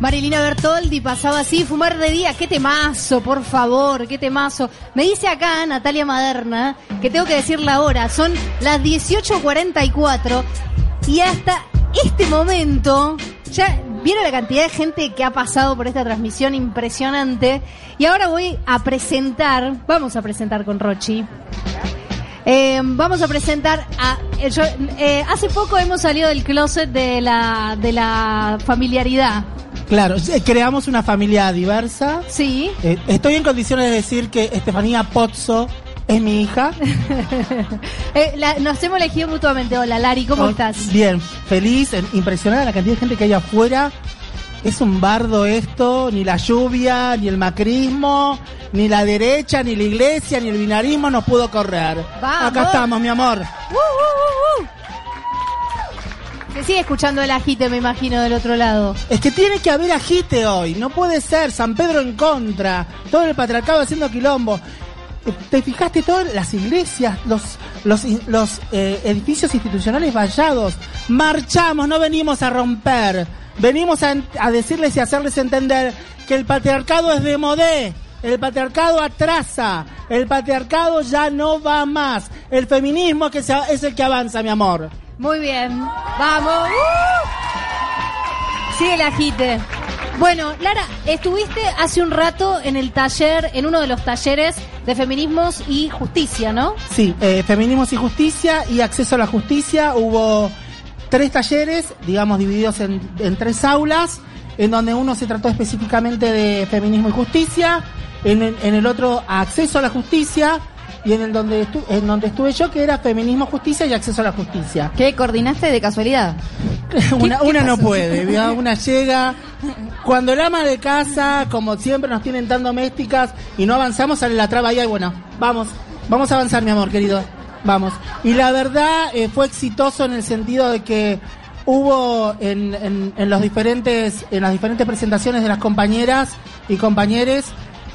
Marilina Bertoldi pasaba así, fumar de día, qué temazo, por favor, qué temazo. Me dice acá Natalia Maderna que tengo que decir la hora, son las 18.44 y hasta este momento ya vieron la cantidad de gente que ha pasado por esta transmisión impresionante y ahora voy a presentar, vamos a presentar con Rochi. Eh, vamos a presentar a. eh, eh, hace poco hemos salido del closet de la, de la familiaridad. Claro, eh, creamos una familia diversa. Sí. Eh, estoy en condiciones de decir que Estefanía Pozzo es mi hija. Eh, la- nos hemos elegido mutuamente. Hola, Lari, ¿cómo Oh, estás? Bien, feliz, impresionada la cantidad de gente que hay afuera. Es un bardo esto, ni la lluvia, ni el macrismo, ni la derecha, ni la iglesia, ni el binarismo nos pudo correr. Vamos. Acá estamos, mi amor. ¡Uh, uh, uh, uh! Se sigue escuchando el agite, me imagino, del otro lado. Es que tiene que haber agite hoy, no puede ser San Pedro en contra, todo el patriarcado haciendo quilombo. Eh, ¿Te fijaste todas las iglesias, los los, los eh, edificios institucionales vallados? Marchamos, no venimos a romper, venimos a, en- a decirles y hacerles entender que el patriarcado es de modé. El patriarcado atrasa, el patriarcado ya no va más, el feminismo que se- es el que avanza, mi amor. Muy bien. Vamos. ¡Uh! Sigue el agite. Bueno, Lara, estuviste hace un rato en el taller, en uno de los talleres de feminismos y justicia, ¿no? Sí, eh, Feminismos y Justicia y Acceso a la Justicia. Hubo tres talleres, digamos, divididos en, en tres aulas, en donde uno se trató específicamente de feminismo y justicia, en en el otro acceso a la justicia, y en el donde, estu- en donde estuve yo, que era feminismo, justicia y acceso a la justicia. ¿Qué coordinaste de casualidad? una una no puede, una llega. Cuando el ama de casa, como siempre nos tienen tan domésticas y no avanzamos, sale la traba y bueno, vamos, vamos a avanzar, mi amor querido, vamos. Y la verdad eh, fue exitoso en el sentido de que hubo en, en, en los diferentes, en las diferentes presentaciones de las compañeras y compañeros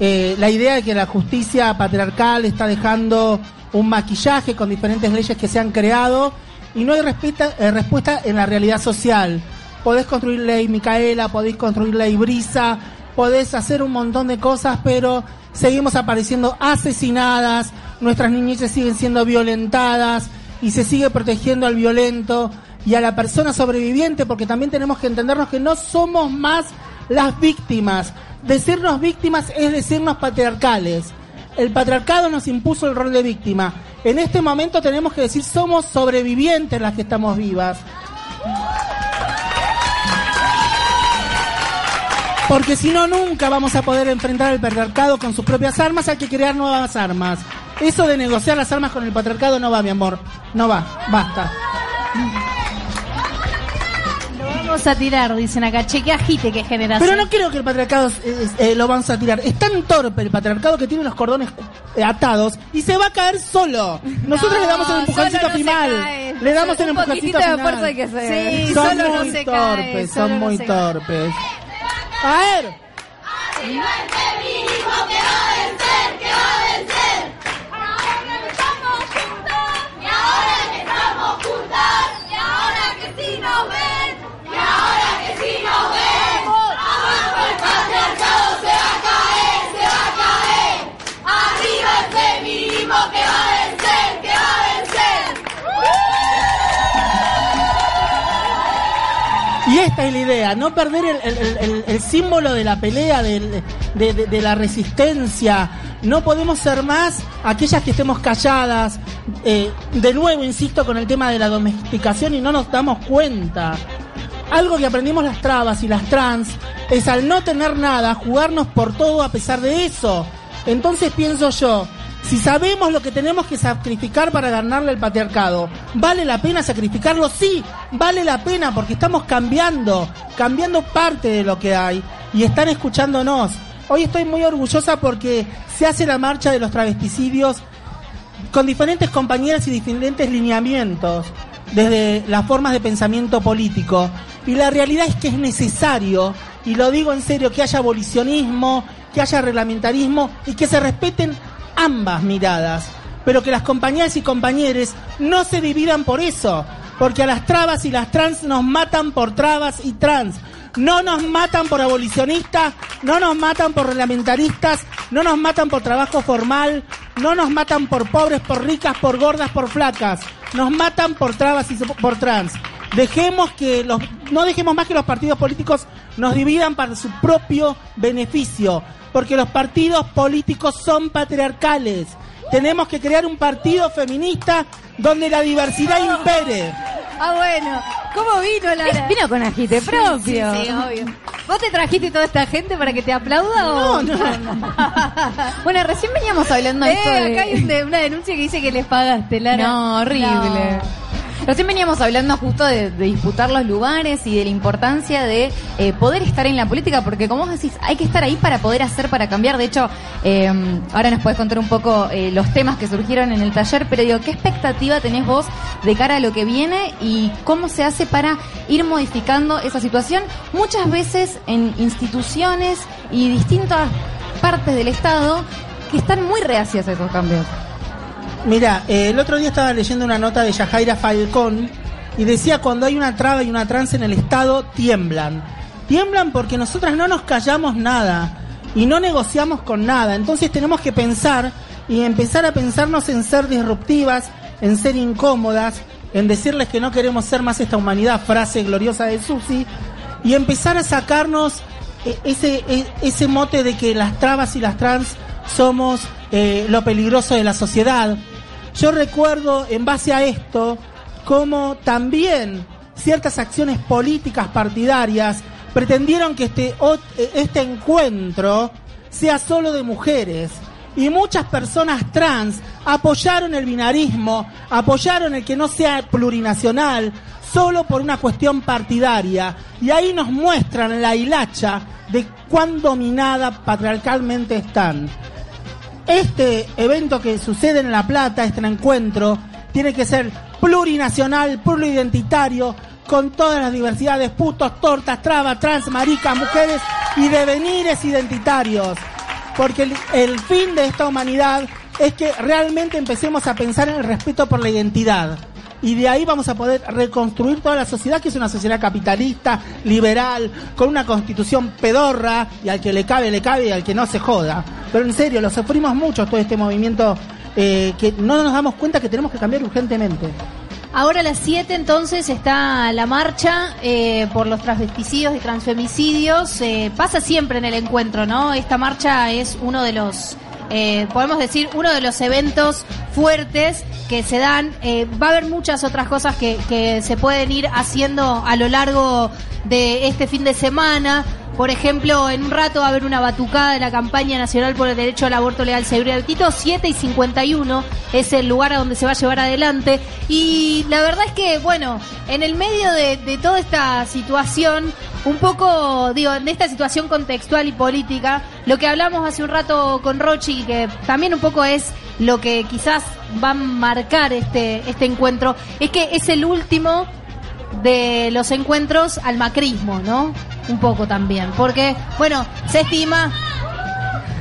eh, la idea de que la justicia patriarcal está dejando un maquillaje con diferentes leyes que se han creado y no hay respuesta, eh, respuesta en la realidad social. Podés construir ley Micaela, podéis construir ley Brisa, podés hacer un montón de cosas, pero seguimos apareciendo asesinadas, nuestras niñeces siguen siendo violentadas y se sigue protegiendo al violento y a la persona sobreviviente, porque también tenemos que entendernos que no somos más las víctimas. Decirnos víctimas es decirnos patriarcales. El patriarcado nos impuso el rol de víctima. En este momento tenemos que decir somos sobrevivientes las que estamos vivas. Porque si no, nunca vamos a poder enfrentar al patriarcado con sus propias armas, hay que crear nuevas armas. Eso de negociar las armas con el patriarcado no va, mi amor. No va, basta. Vamos a tirar, dicen acá. Che, qué agite que generación. Pero no creo que el patriarcado eh, eh, lo vamos a tirar. Es tan torpe el patriarcado que tiene los cordones eh, atados y se va a caer solo. Nosotros No, le damos el empujoncito no se final. Le damos el empujoncito de final. fuerza hay que hacer. Sí, son solo no muy se cae, torpes, solo son no muy se cae. torpes. A ver. Y esta es la idea, no perder el, símbolo de la pelea, de la resistencia. No podemos ser más aquellas que estemos calladas. Eh, de nuevo, insisto, con el tema de la domesticación y no nos damos cuenta. Algo que aprendimos las trabas y las trans es al no tener nada, jugarnos por todo a pesar de eso. Entonces pienso yo, si sabemos lo que tenemos que sacrificar para ganarle al patriarcado, ¿vale la pena sacrificarlo? Sí, vale la pena porque estamos cambiando, cambiando parte de lo que hay y están escuchándonos. Hoy estoy muy orgullosa porque se hace la marcha de los travesticidios con diferentes compañeras y diferentes lineamientos desde las formas de pensamiento político. Y la realidad es que es necesario, y lo digo en serio, que haya abolicionismo, que haya reglamentarismo y que se respeten ambas miradas. Pero que las compañeras y compañeros no se dividan por eso, porque a las trabas y las trans nos matan por trabas y trans. No nos matan por abolicionistas, no nos matan por reglamentaristas, no nos matan por trabajo formal, no nos matan por pobres, por ricas, por gordas, por flacas. Nos matan por trabas y por trans. Dejemos que los, no dejemos más que los partidos políticos nos dividan para su propio beneficio, porque los partidos políticos son patriarcales. Tenemos que crear un partido feminista donde la diversidad impere. Ah, bueno. ¿Cómo vino la Vino con agite propio. Sí, sí, obvio. ¿Vos te trajiste toda esta gente para que te aplauda o...? No, no. Bueno, recién veníamos hablando de esto Eh, de- acá hay un de- una denuncia que dice que les pagaste, Lara. No, horrible. Recién veníamos hablando justo de, disputar los lugares y de la importancia de eh, poder estar en la política, porque como vos decís, hay que estar ahí para poder hacer, para cambiar. De hecho, eh, ahora nos podés contar un poco eh, los temas que surgieron en el taller, pero digo, ¿qué expectativa tenés vos de cara a lo que viene y cómo se hace para ir modificando esa situación? Muchas veces en instituciones y distintas partes del Estado que están muy reacias a esos cambios. Mira, eh, el otro día estaba leyendo una nota de Yajaira Falcón y decía cuando hay una traba y una trance en el Estado, tiemblan. Tiemblan porque nosotras no nos callamos nada y no negociamos con nada. Entonces tenemos que pensar y empezar a pensarnos en ser disruptivas, en ser incómodas, en decirles que no queremos ser más esta humanidad, frase gloriosa de Susi, y empezar a sacarnos eh, ese, eh, ese mote de que las trabas y las trans somos eh, lo peligroso de la sociedad. Yo recuerdo en base a esto cómo también ciertas acciones políticas partidarias pretendieron que este, eh, este encuentro sea solo de mujeres. Y muchas personas trans apoyaron el binarismo, apoyaron el que no sea plurinacional, solo por una cuestión partidaria. Y ahí nos muestran la hilacha de cuán dominada patriarcalmente están. Este evento que sucede en La Plata, este encuentro, tiene que ser plurinacional, pluridentitario, con todas las diversidades, putos, tortas, trabas, trans, maricas, mujeres y devenires identitarios. Porque el fin de esta humanidad es que realmente empecemos a pensar en el respeto por la identidad. Y de ahí vamos a poder reconstruir toda la sociedad, que es una sociedad capitalista, liberal, con una constitución pedorra, y al que le cabe, le cabe, y al que no se joda. Pero en serio, lo sufrimos mucho todo este movimiento eh, que no nos damos cuenta que tenemos que cambiar urgentemente. Ahora a las 7 entonces está la marcha eh, por los transvesticidios y transfemicidios. Eh, pasa siempre en el encuentro, ¿no? Esta marcha es uno de los, eh, podemos decir, uno de los eventos fuertes que se dan. Eh, va a haber muchas otras cosas que, que se pueden ir haciendo a lo largo de este fin de semana. Por ejemplo, en un rato va a haber una batucada de la campaña nacional por el derecho al aborto legal, seguro y gratuito. 7 y 51 es el lugar a donde se va a llevar adelante. Y la verdad es que, bueno, en el medio de, de toda esta situación, un poco, digo, de esta situación contextual y política, lo que hablamos hace un rato con Rochi, que también un poco es lo que quizás va a marcar este, este encuentro, es que es el último de los encuentros al macrismo, ¿no? Un poco también, porque, bueno, se estima,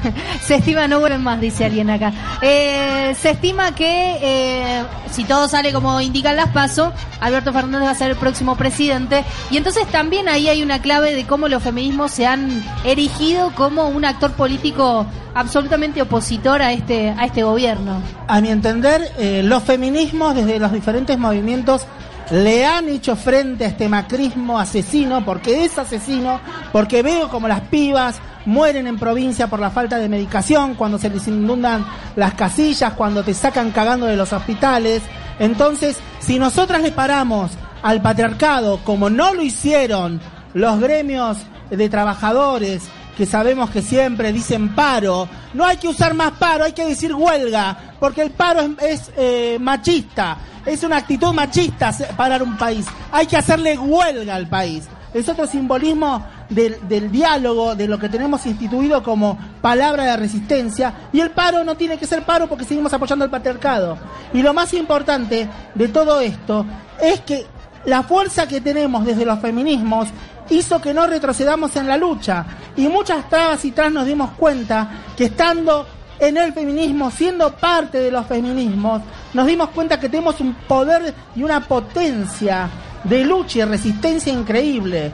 se estima, no vuelven más, dice alguien acá, Eh, se estima que eh, si todo sale como indican las pasos, Alberto Fernández va a ser el próximo presidente, y entonces también ahí hay una clave de cómo los feminismos se han erigido como un actor político absolutamente opositor a este, a este gobierno. A mi entender, eh, los feminismos desde los diferentes movimientos le han hecho frente a este macrismo asesino, porque es asesino, porque veo como las pibas mueren en provincia por la falta de medicación, cuando se les inundan las casillas, cuando te sacan cagando de los hospitales. Entonces, si nosotras le paramos al patriarcado, como no lo hicieron los gremios de trabajadores, que sabemos que siempre dicen paro, no hay que usar más paro, hay que decir huelga, porque el paro es, eh, machista, es una actitud machista parar un país, hay que hacerle huelga al país. Es otro simbolismo del, diálogo, de lo que tenemos instituido como palabra de resistencia, y el paro no tiene que ser paro porque seguimos apoyando al patriarcado. Y lo más importante de todo esto es que la fuerza que tenemos desde los feminismos hizo que no retrocedamos en la lucha. Y muchas trabas y trans nos dimos cuenta que estando en el feminismo, siendo parte de los feminismos, nos dimos cuenta que tenemos un poder y una potencia de lucha y resistencia increíble.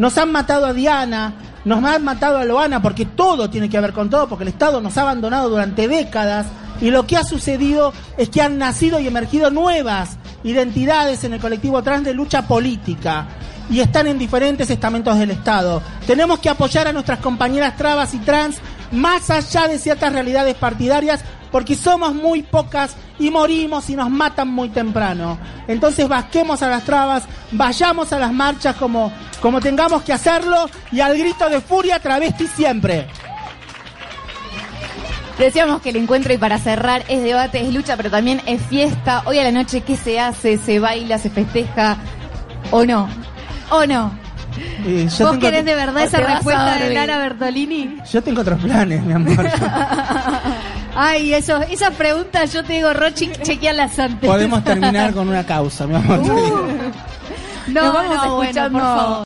Nos han matado a Diana, nos han matado a Loana, porque todo tiene que ver con todo, porque el Estado nos ha abandonado durante décadas. Y lo que ha sucedido es que han nacido y emergido nuevas identidades en el colectivo trans de lucha política y están en diferentes estamentos del Estado. Tenemos que apoyar a nuestras compañeras trabas y trans más allá de ciertas realidades partidarias porque somos muy pocas y morimos y nos matan muy temprano. Entonces vasquemos a las trabas, vayamos a las marchas como, como tengamos que hacerlo y al grito de furia travesti siempre. Decíamos que el encuentro y para cerrar es debate, es lucha, pero también es fiesta. Hoy a la noche, ¿qué se hace? ¿Se baila? ¿Se festeja? ¿O no? ¿O no? Eh, yo ¿Vos tengo- querés de verdad esa respuesta de. Lara Bertolini? Yo tengo otros planes, mi amor. Ay, eso, esas preguntas yo te digo, Rochi, chequealas antes. Podemos terminar con una causa, mi amor. No, Nos vamos no, bueno, escuchando por favor.